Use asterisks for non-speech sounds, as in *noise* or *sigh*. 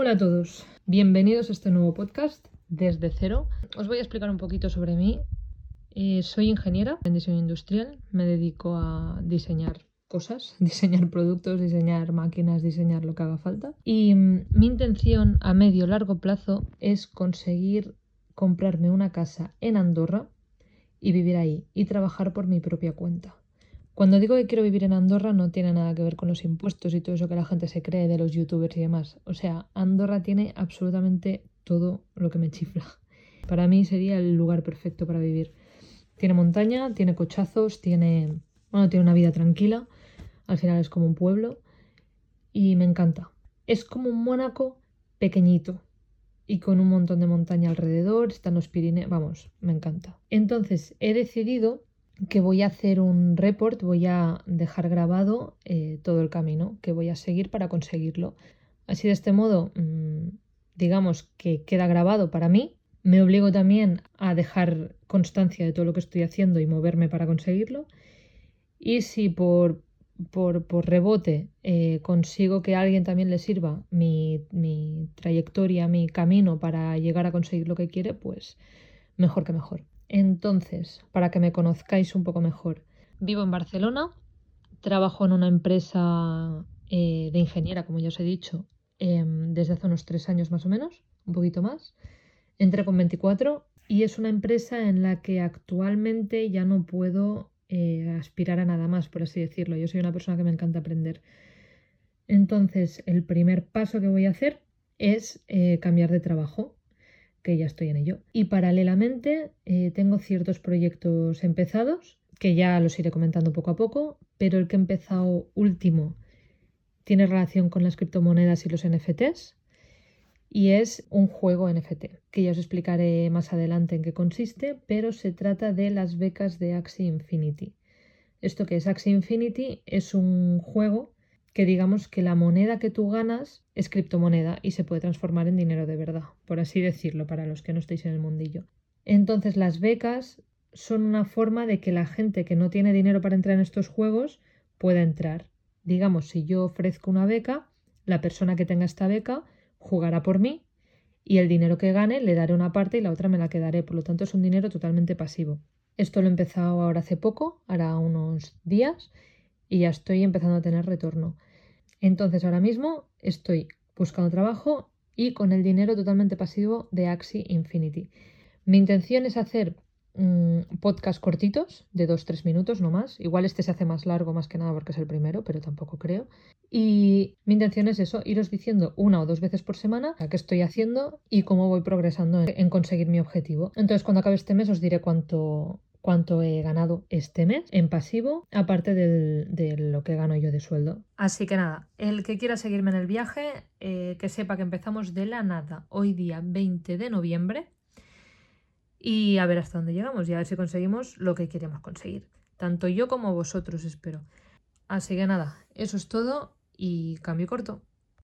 Hola a todos, bienvenidos a este nuevo podcast desde cero. Os voy a explicar un poquito sobre mí. Eh, soy ingeniera en diseño industrial, me dedico a diseñar cosas, *laughs* diseñar productos, diseñar máquinas, diseñar lo que haga falta. Y mm, mi intención a medio largo plazo es conseguir comprarme una casa en Andorra y vivir ahí y trabajar por mi propia cuenta. Cuando digo que quiero vivir en Andorra no tiene nada que ver con los impuestos y todo eso que la gente se cree de los youtubers y demás. O sea, Andorra tiene absolutamente todo lo que me chifla. Para mí sería el lugar perfecto para vivir. Tiene montaña, tiene cochazos, tiene, bueno, tiene una vida tranquila. Al final es como un pueblo y me encanta. Es como un Mónaco pequeñito y con un montón de montaña alrededor, están los Pirineos, vamos, me encanta. Entonces he decidido que voy a hacer un report, voy a dejar grabado eh, todo el camino que voy a seguir para conseguirlo. Así de este modo, mm, digamos que queda grabado para mí. Me obligo también a dejar constancia de todo lo que estoy haciendo y moverme para conseguirlo. Y si por, por, rebote eh, consigo que a alguien también le sirva mi, mi trayectoria, mi camino para llegar a conseguir lo que quiere, pues mejor que mejor. Entonces, para que me conozcáis un poco mejor, vivo en Barcelona, trabajo en una empresa eh, de ingeniera, como ya os he dicho, em, desde hace unos tres años más o menos, un poquito más. Entré con 24 y es una empresa en la que actualmente ya no puedo eh, aspirar a nada más, por así decirlo. Yo soy una persona que me encanta aprender. Entonces, el primer paso que voy a hacer es eh, cambiar de trabajo que ya estoy en ello. Y paralelamente eh, tengo ciertos proyectos empezados, que ya los iré comentando poco a poco, pero el que he empezado último tiene relación con las criptomonedas y los NFTs y es un juego NFT, que ya os explicaré más adelante en qué consiste, pero se trata de las becas de Axie Infinity. Esto que es Axie Infinity es un juego que digamos que la moneda que tú ganas es criptomoneda y se puede transformar en dinero de verdad, por así decirlo, para los que no estéis en el mundillo. Entonces las becas son una forma de que la gente que no tiene dinero para entrar en estos juegos pueda entrar. Digamos, si yo ofrezco una beca, la persona que tenga esta beca jugará por mí y el dinero que gane le daré una parte y la otra me la quedaré. Por lo tanto, es un dinero totalmente pasivo. Esto lo he empezado ahora hace poco, hará unos días, y ya estoy empezando a tener retorno. Entonces ahora mismo estoy buscando trabajo y con el dinero totalmente pasivo de Axi Infinity. Mi intención es hacer mm, podcast cortitos de 2-3 minutos, no más. Igual este se hace más largo más que nada porque es el primero, pero tampoco creo. Y mi intención es eso, iros diciendo una o dos veces por semana qué estoy haciendo y cómo voy progresando en conseguir mi objetivo. Entonces cuando acabe este mes os diré cuánto, cuánto he ganado este mes en pasivo, aparte de lo que gano yo de sueldo. Así que nada, el que quiera seguirme en el viaje, eh, que sepa que empezamos de la nada hoy día 20 de noviembre y a ver hasta dónde llegamos y a ver si conseguimos lo que queremos conseguir. Tanto yo como vosotros, espero. Así que nada, eso es todo y cambio corto.